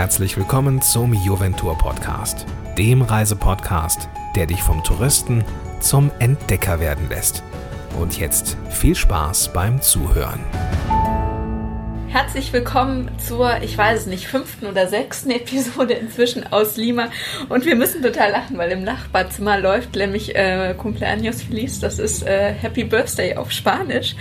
herzlich willkommen zum Juventur Podcast, dem Reisepodcast, der dich vom Touristen zum Entdecker werden lässt. Und jetzt viel Spaß beim Zuhören. Herzlich willkommen zur, ich weiß es nicht, fünften oder sechsten Episode inzwischen aus Lima. Und wir müssen total lachen, weil im Nachbarzimmer läuft nämlich äh, Cumpleaños Feliz, das ist äh, Happy Birthday auf Spanisch.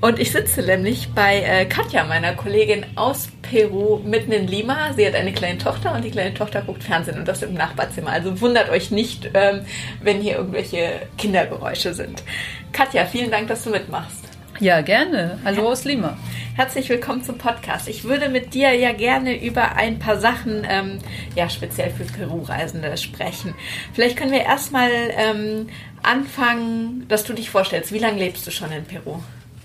Und ich sitze nämlich bei äh, Katja, meiner Kollegin aus Peru, mitten in Lima. Sie hat eine kleine Tochter und die kleine Tochter guckt Fernsehen und das im Nachbarzimmer. Also wundert euch nicht, ähm, wenn hier irgendwelche Kindergeräusche sind. Katja, vielen Dank, dass du mitmachst. Ja, gerne. Hallo aus Lima. Herzlich willkommen zum Podcast. Ich würde mit dir ja gerne über ein paar Sachen, ähm, ja, speziell für Peru-Reisende sprechen. Vielleicht können wir erstmal ähm, anfangen, dass du dich vorstellst. Wie lange lebst du schon in Peru?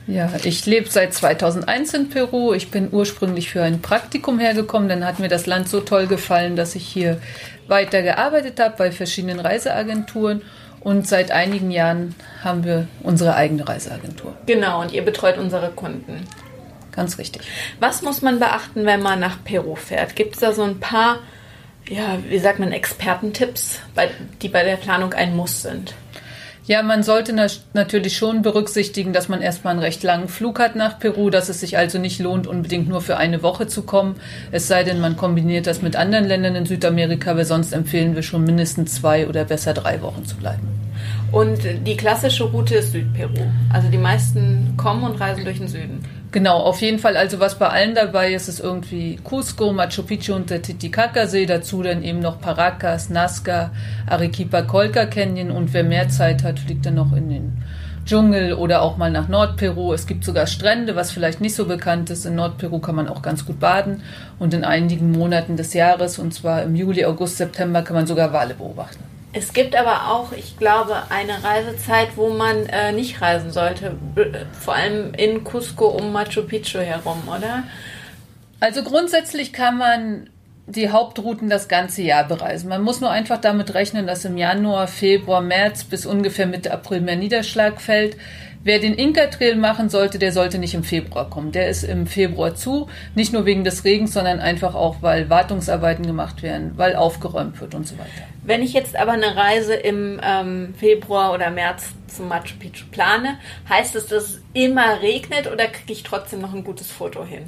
Ja, ich lebe seit 2001 in Peru. Ich bin ursprünglich für ein Praktikum hergekommen. Dann hat mir das Land so toll gefallen, dass ich hier weiter gearbeitet habe bei verschiedenen Reiseagenturen. Und seit einigen Jahren haben wir unsere eigene Reiseagentur. Genau, und ihr betreut unsere Kunden. Ganz richtig. Was muss man beachten, wenn man nach Peru fährt? Gibt es da so ein paar, ja, wie sagt man, Expertentipps, die bei der Planung ein Muss sind? Ja, man sollte natürlich schon berücksichtigen, dass man erstmal einen recht langen Flug hat nach Peru, dass es sich also nicht lohnt, unbedingt nur für eine Woche zu kommen. Es sei denn, man kombiniert das mit anderen Ländern in Südamerika, weil sonst empfehlen wir schon mindestens zwei oder besser drei Wochen zu bleiben. Und die klassische Route ist Südperu. Also die meisten kommen und reisen durch den Süden. Genau, auf jeden Fall. Also was bei allen dabei ist, ist irgendwie Cusco, Machu Picchu und der Titicaca-See. Dazu dann eben noch Paracas, Nazca, Arequipa, Colca Canyon. Und wer mehr Zeit hat, fliegt dann noch in den Dschungel oder auch mal nach Nordperu. Es gibt sogar Strände, was vielleicht nicht so bekannt ist. In Nordperu kann man auch ganz gut baden. Und in einigen Monaten des Jahres, und zwar im Juli, August, September, kann man sogar Wale beobachten. Es gibt aber auch, ich glaube, eine Reisezeit, wo man äh, nicht reisen sollte. Vor allem in Cusco um Machu Picchu herum, oder? Also grundsätzlich kann man die Hauptrouten das ganze Jahr bereisen. Man muss nur einfach damit rechnen, dass im Januar, Februar, März bis ungefähr Mitte April mehr Niederschlag fällt. Wer den Inka-Trail machen sollte, der sollte nicht im Februar kommen. Der ist im Februar zu, nicht nur wegen des Regens, sondern einfach auch, weil Wartungsarbeiten gemacht werden, weil aufgeräumt wird und so weiter. Wenn ich jetzt aber eine Reise im ähm, Februar oder März zum Machu Picchu plane, heißt es, dass es immer regnet oder kriege ich trotzdem noch ein gutes Foto hin?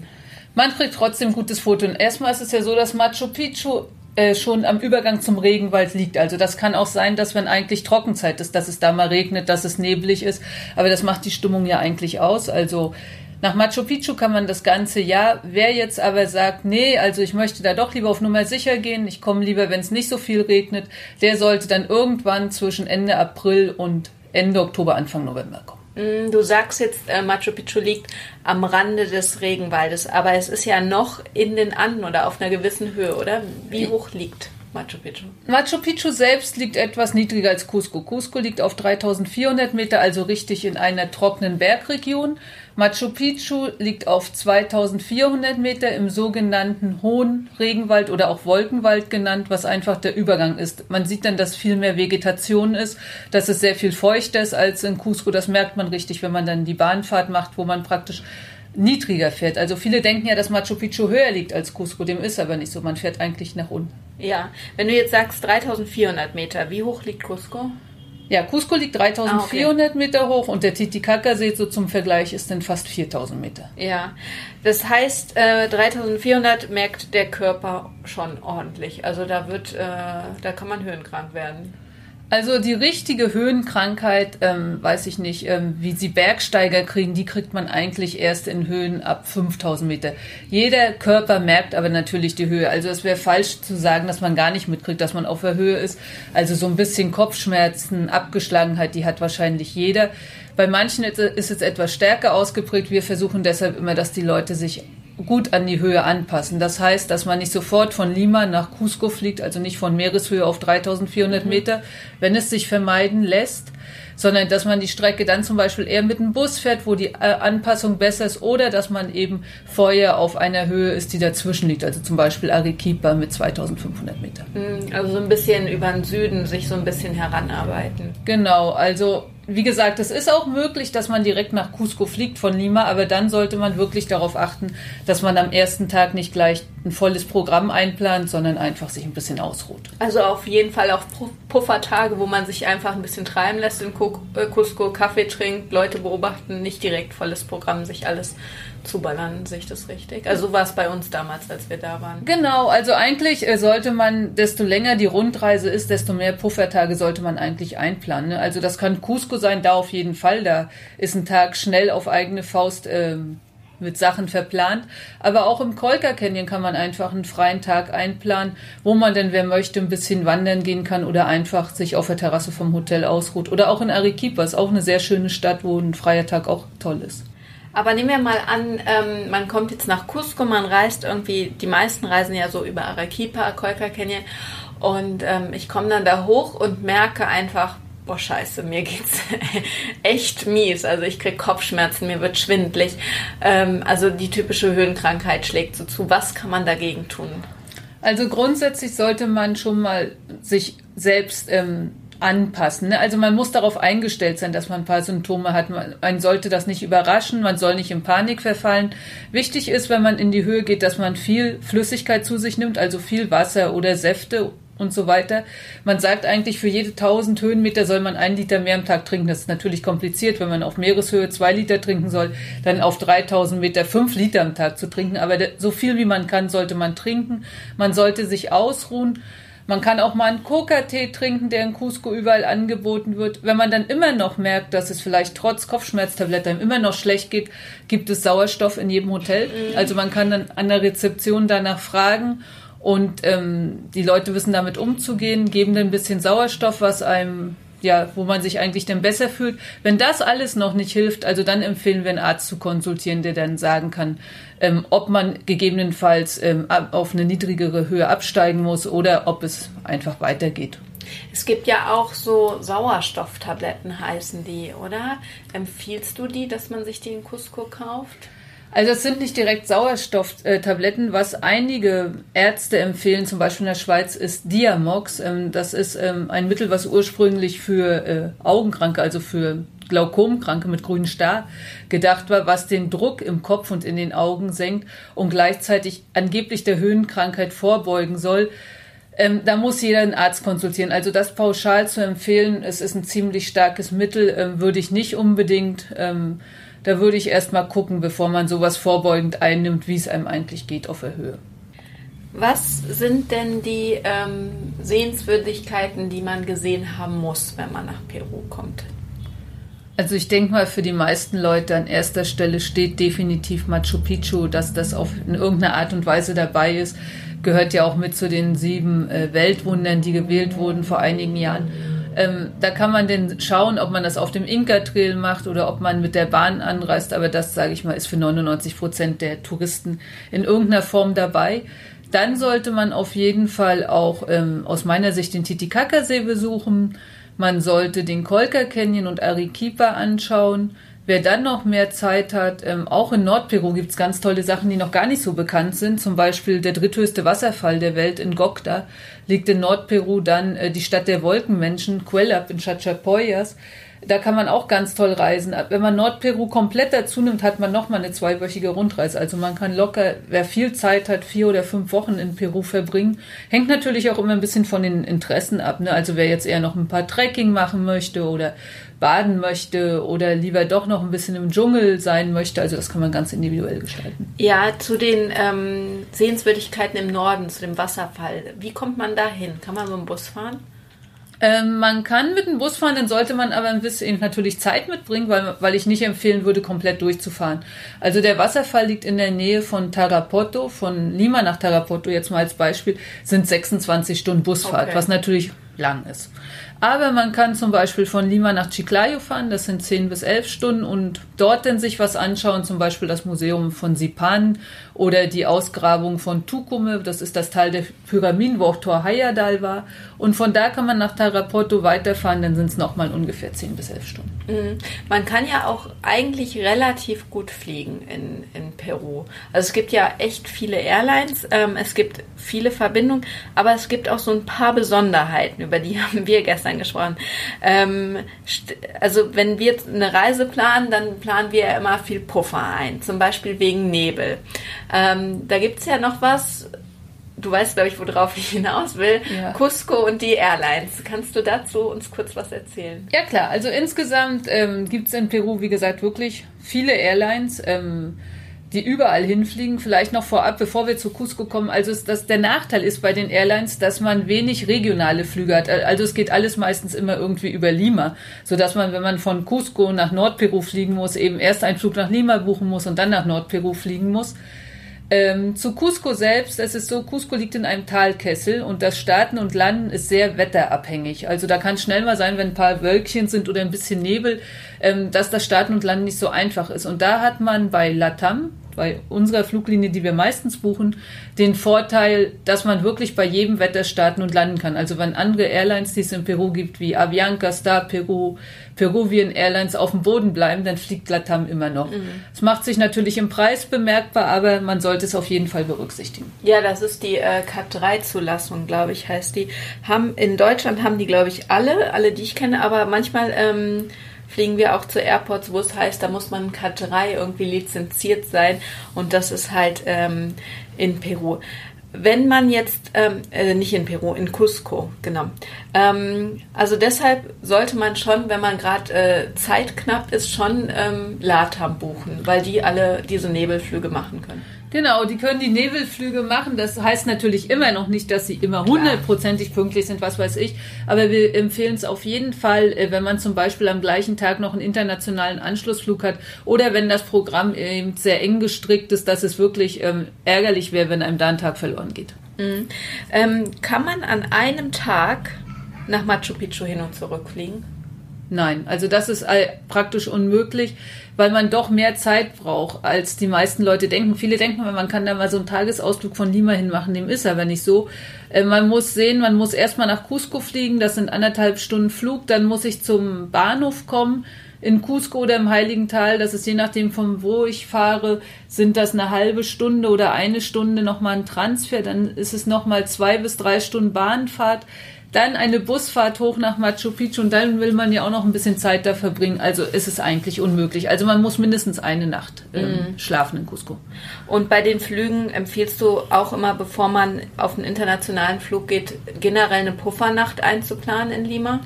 Man kriegt trotzdem ein gutes Foto. Und erstmal ist es ja so, dass Machu Picchu äh, schon am Übergang zum Regenwald liegt. Also das kann auch sein, dass wenn eigentlich Trockenzeit ist, dass es da mal regnet, dass es neblig ist. Aber das macht die Stimmung ja eigentlich aus. Also nach Machu Picchu kann man das ganze Jahr. Wer jetzt aber sagt, nee, also ich möchte da doch lieber auf Nummer sicher gehen, ich komme lieber, wenn es nicht so viel regnet, der sollte dann irgendwann zwischen Ende April und Ende Oktober, Anfang November kommen. Mm, du sagst jetzt, äh, Machu Picchu liegt am Rande des Regenwaldes, aber es ist ja noch in den Anden oder auf einer gewissen Höhe, oder? Wie hoch liegt Machu Picchu? Machu Picchu selbst liegt etwas niedriger als Cusco. Cusco liegt auf 3400 Meter, also richtig in einer trockenen Bergregion. Machu Picchu liegt auf 2400 Meter im sogenannten Hohen Regenwald oder auch Wolkenwald genannt, was einfach der Übergang ist. Man sieht dann, dass viel mehr Vegetation ist, dass es sehr viel feuchter ist als in Cusco. Das merkt man richtig, wenn man dann die Bahnfahrt macht, wo man praktisch niedriger fährt. Also viele denken ja, dass Machu Picchu höher liegt als Cusco. Dem ist aber nicht so. Man fährt eigentlich nach unten. Ja, wenn du jetzt sagst 3400 Meter, wie hoch liegt Cusco? Ja, Cusco liegt 3400 ah, okay. Meter hoch und der Titicaca-See so zum Vergleich ist dann fast 4000 Meter. Ja, das heißt, äh, 3400 merkt der Körper schon ordentlich. Also da wird, äh, da kann man höhenkrank werden. Also die richtige Höhenkrankheit, ähm, weiß ich nicht, ähm, wie sie Bergsteiger kriegen, die kriegt man eigentlich erst in Höhen ab 5000 Meter. Jeder Körper merkt aber natürlich die Höhe. Also es wäre falsch zu sagen, dass man gar nicht mitkriegt, dass man auf der Höhe ist. Also so ein bisschen Kopfschmerzen, Abgeschlagenheit, die hat wahrscheinlich jeder. Bei manchen ist es etwas stärker ausgeprägt. Wir versuchen deshalb immer, dass die Leute sich gut an die Höhe anpassen. Das heißt, dass man nicht sofort von Lima nach Cusco fliegt, also nicht von Meereshöhe auf 3400 mhm. Meter, wenn es sich vermeiden lässt, sondern dass man die Strecke dann zum Beispiel eher mit dem Bus fährt, wo die äh, Anpassung besser ist, oder dass man eben vorher auf einer Höhe ist, die dazwischen liegt, also zum Beispiel Arequipa mit 2500 Meter. Mhm, also so ein bisschen über den Süden sich so ein bisschen heranarbeiten. Genau, also wie gesagt, es ist auch möglich, dass man direkt nach Cusco fliegt von Lima, aber dann sollte man wirklich darauf achten, dass man am ersten Tag nicht gleich ein volles Programm einplant, sondern einfach sich ein bisschen ausruht. Also auf jeden Fall auch Puffertage, wo man sich einfach ein bisschen treiben lässt in äh, Cusco, Kaffee trinkt, Leute beobachten, nicht direkt volles Programm, sich alles zuballern, sehe ich das richtig? Also so war es bei uns damals, als wir da waren. Genau, also eigentlich äh, sollte man, desto länger die Rundreise ist, desto mehr Puffertage sollte man eigentlich einplanen. Ne? Also das kann Cusco sein, da auf jeden Fall. Da ist ein Tag schnell auf eigene Faust ähm, mit Sachen verplant. Aber auch im Kolka Canyon kann man einfach einen freien Tag einplanen, wo man denn, wer möchte, ein bisschen wandern gehen kann oder einfach sich auf der Terrasse vom Hotel ausruht. Oder auch in Arequipa, ist auch eine sehr schöne Stadt, wo ein freier Tag auch toll ist. Aber nehmen wir mal an, ähm, man kommt jetzt nach Cusco, man reist irgendwie, die meisten reisen ja so über Arequipa, Colca Canyon und ähm, ich komme dann da hoch und merke einfach, boah scheiße, mir geht's echt mies. Also ich krieg Kopfschmerzen, mir wird schwindlig. Ähm, also die typische Höhenkrankheit schlägt so zu. Was kann man dagegen tun? Also grundsätzlich sollte man schon mal sich selbst ähm, anpassen. Ne? Also man muss darauf eingestellt sein, dass man ein paar Symptome hat. Man sollte das nicht überraschen, man soll nicht in Panik verfallen. Wichtig ist, wenn man in die Höhe geht, dass man viel Flüssigkeit zu sich nimmt, also viel Wasser oder Säfte und so weiter. Man sagt eigentlich, für jede 1000 Höhenmeter soll man ein Liter mehr am Tag trinken. Das ist natürlich kompliziert, wenn man auf Meereshöhe zwei Liter trinken soll, dann auf 3000 Meter fünf Liter am Tag zu trinken. Aber so viel wie man kann, sollte man trinken. Man sollte sich ausruhen. Man kann auch mal einen Coca-Tee trinken, der in Cusco überall angeboten wird. Wenn man dann immer noch merkt, dass es vielleicht trotz Kopfschmerztabletten immer noch schlecht geht, gibt es Sauerstoff in jedem Hotel. Mhm. Also man kann dann an der Rezeption danach fragen und ähm, die Leute wissen damit umzugehen, geben dann ein bisschen Sauerstoff, was einem ja, wo man sich eigentlich dann besser fühlt. Wenn das alles noch nicht hilft, also dann empfehlen wir einen Arzt zu konsultieren, der dann sagen kann, ähm, ob man gegebenenfalls ähm, auf eine niedrigere Höhe absteigen muss oder ob es einfach weitergeht. Es gibt ja auch so Sauerstofftabletten heißen die, oder? Empfiehlst du die, dass man sich die in Cusco kauft? Also es sind nicht direkt Sauerstofftabletten. Was einige Ärzte empfehlen, zum Beispiel in der Schweiz, ist Diamox. Ähm, das ist ähm, ein Mittel, was ursprünglich für äh, Augenkranke, also für Glaukomkranke mit grünen Star gedacht war, was den Druck im Kopf und in den Augen senkt und gleichzeitig angeblich der Höhenkrankheit vorbeugen soll. Ähm, da muss jeder einen Arzt konsultieren. Also das pauschal zu empfehlen, es ist ein ziemlich starkes Mittel, ähm, würde ich nicht unbedingt. Ähm, da würde ich erst mal gucken, bevor man sowas vorbeugend einnimmt, wie es einem eigentlich geht auf der Höhe. Was sind denn die ähm, Sehenswürdigkeiten, die man gesehen haben muss, wenn man nach Peru kommt? Also ich denke mal, für die meisten Leute an erster Stelle steht definitiv Machu Picchu, dass das auf in irgendeiner Art und Weise dabei ist. Gehört ja auch mit zu den sieben äh, Weltwundern, die gewählt wurden vor einigen Jahren. Ähm, da kann man denn schauen, ob man das auf dem Inka-Trail macht oder ob man mit der Bahn anreist. Aber das, sage ich mal, ist für 99 Prozent der Touristen in irgendeiner Form dabei. Dann sollte man auf jeden Fall auch ähm, aus meiner Sicht den Titicacasee besuchen. Man sollte den Colca Canyon und Arequipa anschauen. Wer dann noch mehr Zeit hat, ähm, auch in Nordperu gibt es ganz tolle Sachen, die noch gar nicht so bekannt sind. Zum Beispiel der dritthöchste Wasserfall der Welt in Gokta liegt in Nordperu. Dann äh, die Stadt der Wolkenmenschen, Cuelap in Chachapoyas. Da kann man auch ganz toll reisen. Wenn man Nordperu komplett dazu nimmt, hat man nochmal eine zweiwöchige Rundreise. Also man kann locker, wer viel Zeit hat, vier oder fünf Wochen in Peru verbringen. Hängt natürlich auch immer ein bisschen von den Interessen ab. Ne? Also wer jetzt eher noch ein paar Trekking machen möchte oder baden möchte oder lieber doch noch ein bisschen im Dschungel sein möchte. Also das kann man ganz individuell gestalten. Ja, zu den ähm, Sehenswürdigkeiten im Norden, zu dem Wasserfall. Wie kommt man da hin? Kann man mit dem Bus fahren? Ähm, man kann mit dem Bus fahren, dann sollte man aber ein bisschen natürlich Zeit mitbringen, weil, weil ich nicht empfehlen würde, komplett durchzufahren. Also der Wasserfall liegt in der Nähe von Tarapoto, von Lima nach Tarapoto jetzt mal als Beispiel, sind 26 Stunden Busfahrt, okay. was natürlich lang ist. Aber man kann zum Beispiel von Lima nach Chiclayo fahren, das sind 10 bis 11 Stunden und dort dann sich was anschauen, zum Beispiel das Museum von Sipan oder die Ausgrabung von Tucume, das ist das Teil der Pyramiden, wo auch Tor Hayadal war. Und von da kann man nach Tarapoto weiterfahren, dann sind es nochmal ungefähr 10 bis 11 Stunden. Mhm. Man kann ja auch eigentlich relativ gut fliegen in, in Peru. Also es gibt ja echt viele Airlines, ähm, es gibt viele Verbindungen, aber es gibt auch so ein paar Besonderheiten, über die haben wir gestern reingesprochen. Ähm, also wenn wir eine Reise planen, dann planen wir ja immer viel Puffer ein, zum Beispiel wegen Nebel. Ähm, da gibt's ja noch was, du weißt, glaube ich, worauf ich hinaus will. Ja. Cusco und die Airlines. Kannst du dazu uns kurz was erzählen? Ja, klar. Also insgesamt ähm, gibt es in Peru, wie gesagt, wirklich viele Airlines. Ähm, die überall hinfliegen. Vielleicht noch vorab, bevor wir zu Cusco kommen. Also dass der Nachteil ist bei den Airlines, dass man wenig regionale Flüge hat. Also es geht alles meistens immer irgendwie über Lima, so dass man, wenn man von Cusco nach Nordperu fliegen muss, eben erst einen Flug nach Lima buchen muss und dann nach Nordperu fliegen muss. Ähm, zu Cusco selbst, es ist so, Cusco liegt in einem Talkessel und das Starten und Landen ist sehr wetterabhängig. Also da kann schnell mal sein, wenn ein paar Wölkchen sind oder ein bisschen Nebel, ähm, dass das Starten und Landen nicht so einfach ist. Und da hat man bei Latam, bei unserer Fluglinie, die wir meistens buchen, den Vorteil, dass man wirklich bei jedem Wetter starten und landen kann. Also wenn andere Airlines, die es in Peru gibt, wie Avianca, Star Peru, Peruvian Airlines auf dem Boden bleiben, dann fliegt Latam immer noch. Mhm. Es mhm. macht sich natürlich im Preis bemerkbar, aber man sollte es auf jeden Fall berücksichtigen. Ja, das ist die äh, Cat3-Zulassung, glaube ich, heißt die. Haben, in Deutschland haben die, glaube ich, alle, alle, die ich kenne, aber manchmal ähm, fliegen wir auch zu Airports, wo es heißt, da muss man Cat3 irgendwie lizenziert sein und das ist halt ähm, in Peru. Wenn man jetzt, ähm, äh, nicht in Peru, in Cusco, genau. Ähm, also deshalb sollte man schon, wenn man gerade äh, zeitknapp ist, schon ähm, LATAM buchen, weil die alle diese Nebelflüge machen können. Genau, die können die Nebelflüge machen. Das heißt natürlich immer noch nicht, dass sie immer hundertprozentig pünktlich sind, was weiß ich. Aber wir empfehlen es auf jeden Fall, äh, wenn man zum Beispiel am gleichen Tag noch einen internationalen Anschlussflug hat oder wenn das Programm eben sehr eng gestrickt ist, dass es wirklich ähm, ärgerlich wäre, wenn einem da ein Tag verloren geht. Mhm. Ähm, kann man an einem Tag nach Machu Picchu hin und zurück fliegen? Nein, also das ist praktisch unmöglich, weil man doch mehr Zeit braucht, als die meisten Leute denken. Viele denken, man kann da mal so einen Tagesausflug von Lima hin machen, dem ist aber nicht so. Äh, man muss sehen, man muss erstmal nach Cusco fliegen, das sind anderthalb Stunden Flug, dann muss ich zum Bahnhof kommen in Cusco oder im Heiligen Tal, das ist je nachdem von wo ich fahre, sind das eine halbe Stunde oder eine Stunde nochmal ein Transfer, dann ist es nochmal zwei bis drei Stunden Bahnfahrt dann eine Busfahrt hoch nach Machu Picchu und dann will man ja auch noch ein bisschen Zeit da verbringen. Also ist es eigentlich unmöglich. Also man muss mindestens eine Nacht ähm, mhm. schlafen in Cusco. Und bei den Flügen empfiehlst du auch immer, bevor man auf einen internationalen Flug geht, generell eine Puffernacht einzuplanen in Lima?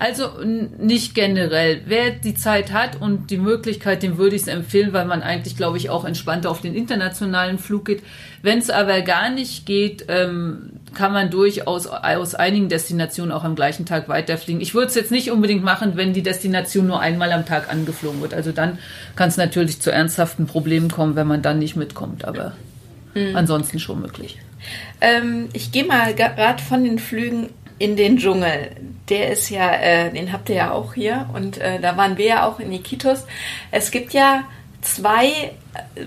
Also nicht generell. Wer die Zeit hat und die Möglichkeit, dem würde ich es empfehlen, weil man eigentlich, glaube ich, auch entspannter auf den internationalen Flug geht. Wenn es aber gar nicht geht, ähm, kann man durchaus aus einigen Destinationen auch am gleichen Tag weiterfliegen. Ich würde es jetzt nicht unbedingt machen, wenn die Destination nur einmal am Tag angeflogen wird. Also dann kann es natürlich zu ernsthaften Problemen kommen, wenn man dann nicht mitkommt. Aber mhm. ansonsten schon möglich. Ähm, ich gehe mal gerade von den Flügen in den Dschungel. Der ist ja, äh, den habt ihr ja auch hier und äh, da waren wir ja auch in Iquitos. Es gibt ja zwei, äh,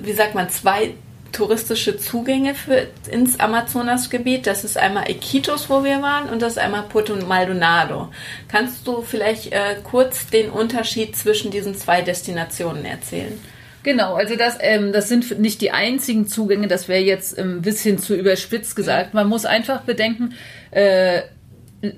wie sagt man, zwei touristische Zugänge für, ins Amazonasgebiet. Das ist einmal Iquitos, wo wir waren, und das ist einmal Puerto Maldonado. Kannst du vielleicht äh, kurz den Unterschied zwischen diesen zwei Destinationen erzählen? Genau, also das, ähm, das sind nicht die einzigen Zugänge, das wäre jetzt ein bisschen zu überspitzt gesagt. Man muss einfach bedenken, äh,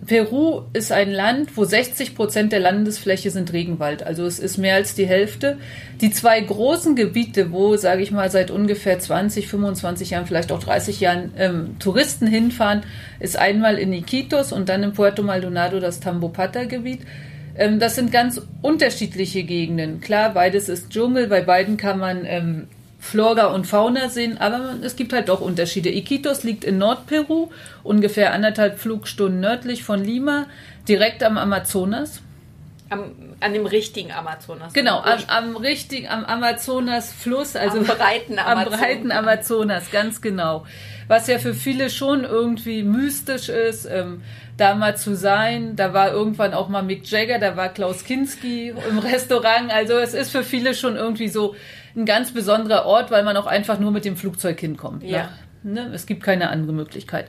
Peru ist ein Land, wo 60 Prozent der Landesfläche sind Regenwald. Also es ist mehr als die Hälfte. Die zwei großen Gebiete, wo, sage ich mal, seit ungefähr 20, 25 Jahren, vielleicht auch 30 Jahren ähm, Touristen hinfahren, ist einmal in Iquitos und dann in Puerto Maldonado das Tambopata-Gebiet. Ähm, das sind ganz unterschiedliche Gegenden. Klar, beides ist Dschungel. Bei beiden kann man ähm, Flora und Fauna sehen, aber es gibt halt doch Unterschiede. Iquitos liegt in Nordperu, ungefähr anderthalb Flugstunden nördlich von Lima, direkt am Amazonas. Am, an dem richtigen Amazonas. Genau, am, am richtigen, am Amazonas-Fluss, also am breiten Amazonas. Am breiten Amazonas, ganz genau. Was ja für viele schon irgendwie mystisch ist, ähm, da mal zu sein. Da war irgendwann auch mal Mick Jagger, da war Klaus Kinski im Restaurant. Also es ist für viele schon irgendwie so ein ganz besonderer Ort, weil man auch einfach nur mit dem Flugzeug hinkommt. Ne? Ja. Ne? Es gibt keine andere Möglichkeit.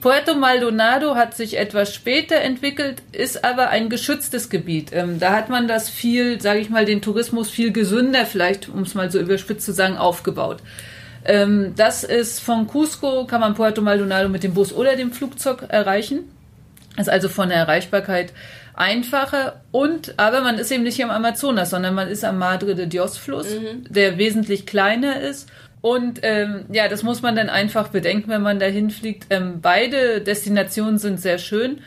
Puerto Maldonado hat sich etwas später entwickelt, ist aber ein geschütztes Gebiet. Ähm, da hat man das viel, sage ich mal, den Tourismus viel gesünder, vielleicht, um es mal so überspitzt zu sagen, aufgebaut. Ähm, das ist von Cusco, kann man Puerto Maldonado mit dem Bus oder dem Flugzeug erreichen. Ist also von der Erreichbarkeit einfacher und aber man ist eben nicht am Amazonas, sondern man ist am Madre de Dios Fluss, mhm. der wesentlich kleiner ist. Und ähm, ja, das muss man dann einfach bedenken, wenn man dahin fliegt. Ähm, beide Destinationen sind sehr schön.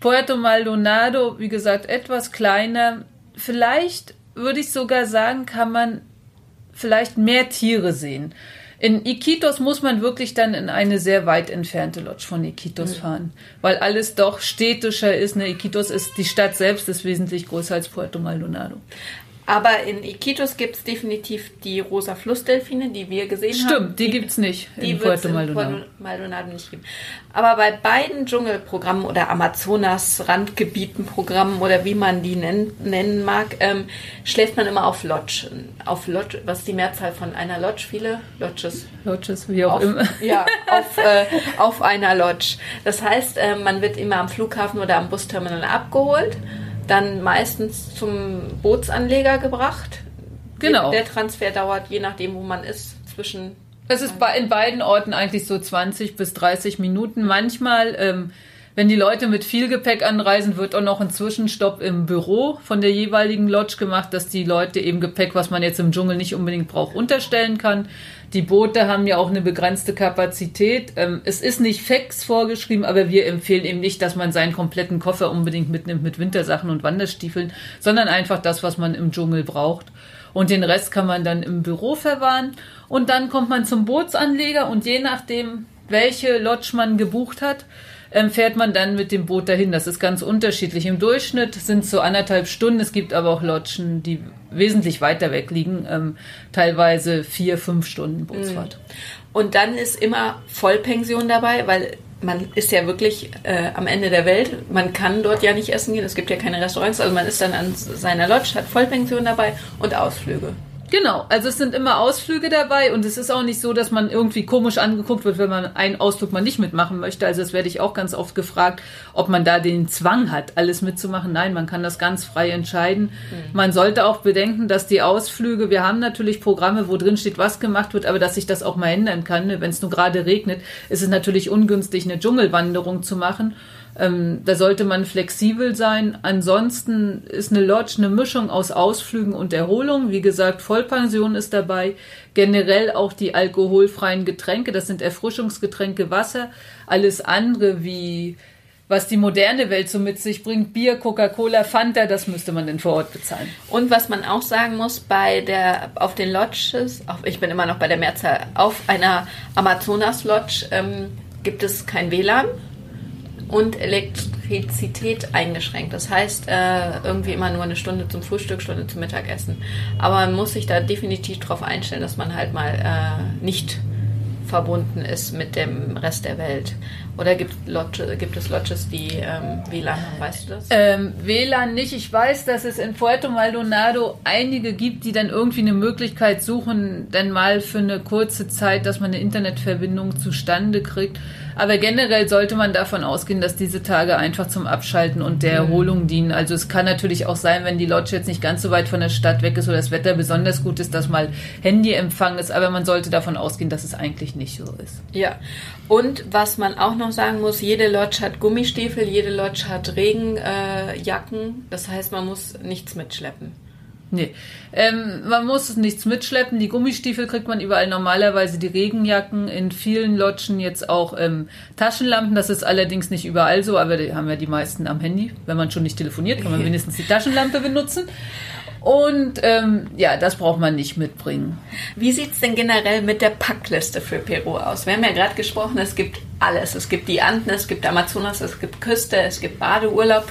Puerto Maldonado, wie gesagt, etwas kleiner. Vielleicht würde ich sogar sagen, kann man vielleicht mehr Tiere sehen. In Iquitos muss man wirklich dann in eine sehr weit entfernte Lodge von Iquitos mhm. fahren, weil alles doch städtischer ist. Ne? Iquitos ist, die Stadt selbst ist wesentlich größer als Puerto Maldonado. Aber in Iquitos gibt es definitiv die rosa Flussdelfine, die wir gesehen Stimmt, haben. Stimmt, die, die gibt es nicht in Puerto Maldonado. Puerto Maldonado nicht geben. Aber bei beiden Dschungelprogrammen oder Amazonas-Randgebieten-Programmen oder wie man die nennen, nennen mag, ähm, schläft man immer auf Lodge. Auf Lodge, was ist die Mehrzahl von einer Lodge? Viele Lodges. Lodges, wie auch auf, immer. Ja, auf, äh, auf einer Lodge. Das heißt, äh, man wird immer am Flughafen oder am Busterminal abgeholt dann meistens zum Bootsanleger gebracht. Genau. Der Transfer dauert, je nachdem, wo man ist, zwischen. Es ist in beiden Orten eigentlich so 20 bis 30 Minuten. Manchmal, ähm, wenn die Leute mit viel Gepäck anreisen, wird auch noch ein Zwischenstopp im Büro von der jeweiligen Lodge gemacht, dass die Leute eben Gepäck, was man jetzt im Dschungel nicht unbedingt braucht, unterstellen kann. Die Boote haben ja auch eine begrenzte Kapazität. Ähm, es ist nicht fix vorgeschrieben, aber wir empfehlen eben nicht, dass man seinen kompletten Koffer unbedingt mitnimmt mit Wintersachen und Wanderstiefeln, sondern einfach das, was man im Dschungel braucht. Und den Rest kann man dann im Büro verwahren. Und dann kommt man zum Bootsanleger und je nachdem, welche Lodge man gebucht hat, ähm, fährt man dann mit dem Boot dahin. Das ist ganz unterschiedlich. Im Durchschnitt sind es so anderthalb Stunden. Es gibt aber auch Lodgen, die wesentlich weiter weg liegen, ähm, teilweise vier, fünf Stunden Bootsfahrt. Mhm. Und dann ist immer Vollpension dabei, weil man ist ja wirklich äh, am Ende der Welt. Man kann dort ja nicht essen gehen. Es gibt ja keine Restaurants. Also man ist dann an seiner Lodge, hat Vollpension dabei und Ausflüge. Genau, also es sind immer Ausflüge dabei und es ist auch nicht so, dass man irgendwie komisch angeguckt wird, wenn man einen Ausflug mal nicht mitmachen möchte. Also das werde ich auch ganz oft gefragt, ob man da den Zwang hat, alles mitzumachen. Nein, man kann das ganz frei entscheiden. Mhm. Man sollte auch bedenken, dass die Ausflüge, wir haben natürlich Programme, wo drin steht, was gemacht wird, aber dass sich das auch mal ändern kann. Wenn es nur gerade regnet, ist es natürlich ungünstig, eine Dschungelwanderung zu machen. Ähm, da sollte man flexibel sein. Ansonsten ist eine Lodge eine Mischung aus Ausflügen und Erholung. Wie gesagt, Vollpension ist dabei. Generell auch die alkoholfreien Getränke. Das sind Erfrischungsgetränke, Wasser. Alles andere wie was die moderne Welt so mit sich bringt, Bier, Coca-Cola, Fanta, das müsste man denn vor Ort bezahlen. Und was man auch sagen muss, bei der, auf den Lodges, auf, ich bin immer noch bei der Mehrzahl, auf einer Amazonas-Lodge ähm, gibt es kein WLAN und Elektrizität eingeschränkt. Das heißt, äh, irgendwie immer nur eine Stunde zum Frühstück, Stunde zum Mittagessen. Aber man muss sich da definitiv darauf einstellen, dass man halt mal äh, nicht verbunden ist mit dem Rest der Welt. Oder gibt, Lodge, gibt es Lodges, die ähm, WLAN haben, weißt du das? Ähm, WLAN nicht. Ich weiß, dass es in Puerto Maldonado einige gibt, die dann irgendwie eine Möglichkeit suchen, dann mal für eine kurze Zeit, dass man eine Internetverbindung zustande kriegt. Aber generell sollte man davon ausgehen, dass diese Tage einfach zum Abschalten und der mhm. Erholung dienen. Also es kann natürlich auch sein, wenn die Lodge jetzt nicht ganz so weit von der Stadt weg ist oder das Wetter besonders gut ist, dass mal Handyempfang ist. Aber man sollte davon ausgehen, dass es eigentlich nicht so ist. Ja. Und was man auch noch sagen muss, jede Lodge hat Gummistiefel, jede Lodge hat Regenjacken. Äh, das heißt, man muss nichts mitschleppen. Nee. Ähm, man muss nichts mitschleppen. Die Gummistiefel kriegt man überall normalerweise, die Regenjacken, in vielen Lodgen jetzt auch ähm, Taschenlampen. Das ist allerdings nicht überall so, aber die haben ja die meisten am Handy. Wenn man schon nicht telefoniert, kann man wenigstens die Taschenlampe benutzen. Und ähm, ja, das braucht man nicht mitbringen. Wie sieht es denn generell mit der Packliste für Peru aus? Wir haben ja gerade gesprochen, es gibt alles. Es gibt die Anden, es gibt Amazonas, es gibt Küste, es gibt Badeurlaub.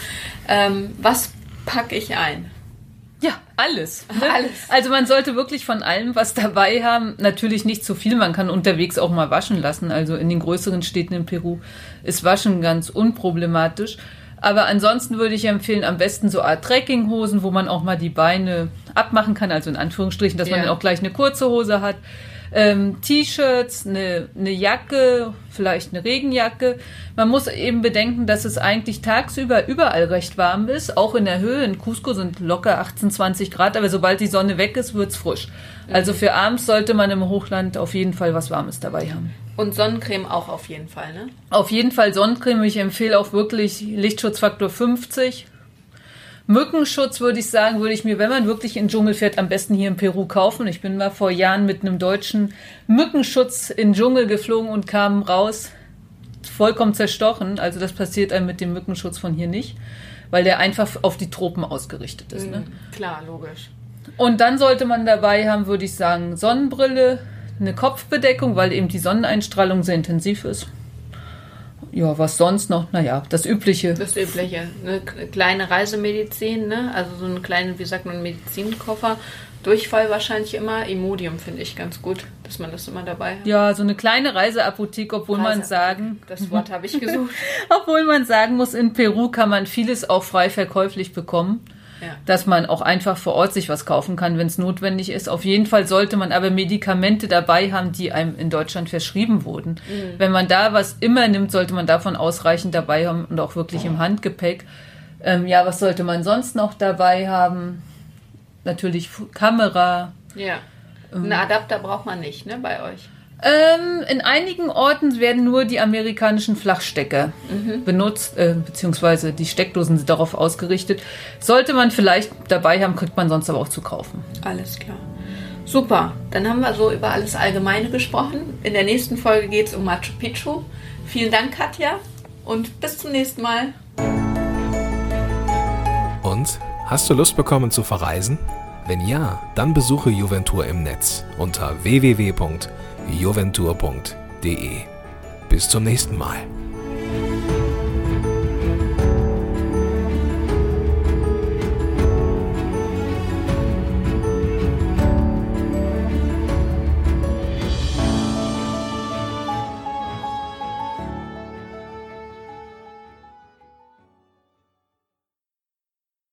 Ähm, was packe ich ein? Ja, alles. Ne? Alles. Also man sollte wirklich von allem was dabei haben. Natürlich nicht zu viel. Man kann unterwegs auch mal waschen lassen. Also in den größeren Städten in Peru ist Waschen ganz unproblematisch. Aber ansonsten würde ich empfehlen, am besten so Art Trekkinghosen, wo man auch mal die Beine abmachen kann, also in Anführungsstrichen, dass ja. man dann auch gleich eine kurze Hose hat. ähm, T-Shirts, eine, eine Jacke, vielleicht eine Regenjacke. Man muss eben bedenken, dass es eigentlich tagsüber überall recht warm ist, auch in der Höhe. In Cusco sind locker 18, 20 Grad, aber sobald die Sonne weg ist, wird's frisch. Also für abends sollte man im Hochland auf jeden Fall was Warmes dabei haben. Und Sonnencreme auch auf jeden Fall, ne? Auf jeden Fall Sonnencreme. Ich empfehle auch wirklich Lichtschutzfaktor 50. Mückenschutz würde ich sagen, würde ich mir, wenn man wirklich in den Dschungel fährt, am besten hier in Peru kaufen. Ich bin mal vor Jahren mit einem deutschen Mückenschutz in den Dschungel geflogen und kam raus vollkommen zerstochen. Also das passiert einem mit dem Mückenschutz von hier nicht, weil der einfach auf die Tropen ausgerichtet ist. Ne? Mhm, Klar, logisch. Und dann sollte man dabei haben, würde ich sagen, Sonnenbrille, eine Kopfbedeckung, weil eben die Sonneneinstrahlung sehr intensiv ist. Ja, was sonst noch? Naja, das Übliche. Das Übliche. Eine kleine Reisemedizin, ne? Also so einen kleinen, wie sagt man, Medizinkoffer. Durchfall wahrscheinlich immer. Imodium finde ich ganz gut, dass man das immer dabei hat. Ja, so eine kleine Reiseapotheke, obwohl man Reiseapotheke. sagen, Das Wort habe ich gesucht. obwohl man sagen muss, in Peru kann man vieles auch frei verkäuflich bekommen. Ja. dass man auch einfach vor Ort sich was kaufen kann, wenn es notwendig ist. Auf jeden Fall sollte man aber Medikamente dabei haben, die einem in Deutschland verschrieben wurden. Wenn man da was immer nimmt, sollte man davon ausreichend dabei haben und auch wirklich im Handgepäck. Ähm, ja, was sollte man sonst noch dabei haben? Natürlich Kamera. Ja. Einen Adapter braucht man nicht, ne, bei euch. Ähm, in einigen Orten werden nur die amerikanischen Flachstecker benutzt, äh, beziehungsweise die Steckdosen sind darauf ausgerichtet. Sollte man vielleicht dabei haben, kriegt man sonst aber auch zu kaufen. Alles klar. Super. Dann haben wir so über alles Allgemeine gesprochen. In der nächsten Folge geht es um Machu Picchu. Vielen Dank, Katja. Und bis zum nächsten Mal. Und hast du Lust bekommen zu verreisen? Wenn ja, dann besuche Juventur im Netz unter www.juventur.de. Bis zum nächsten Mal.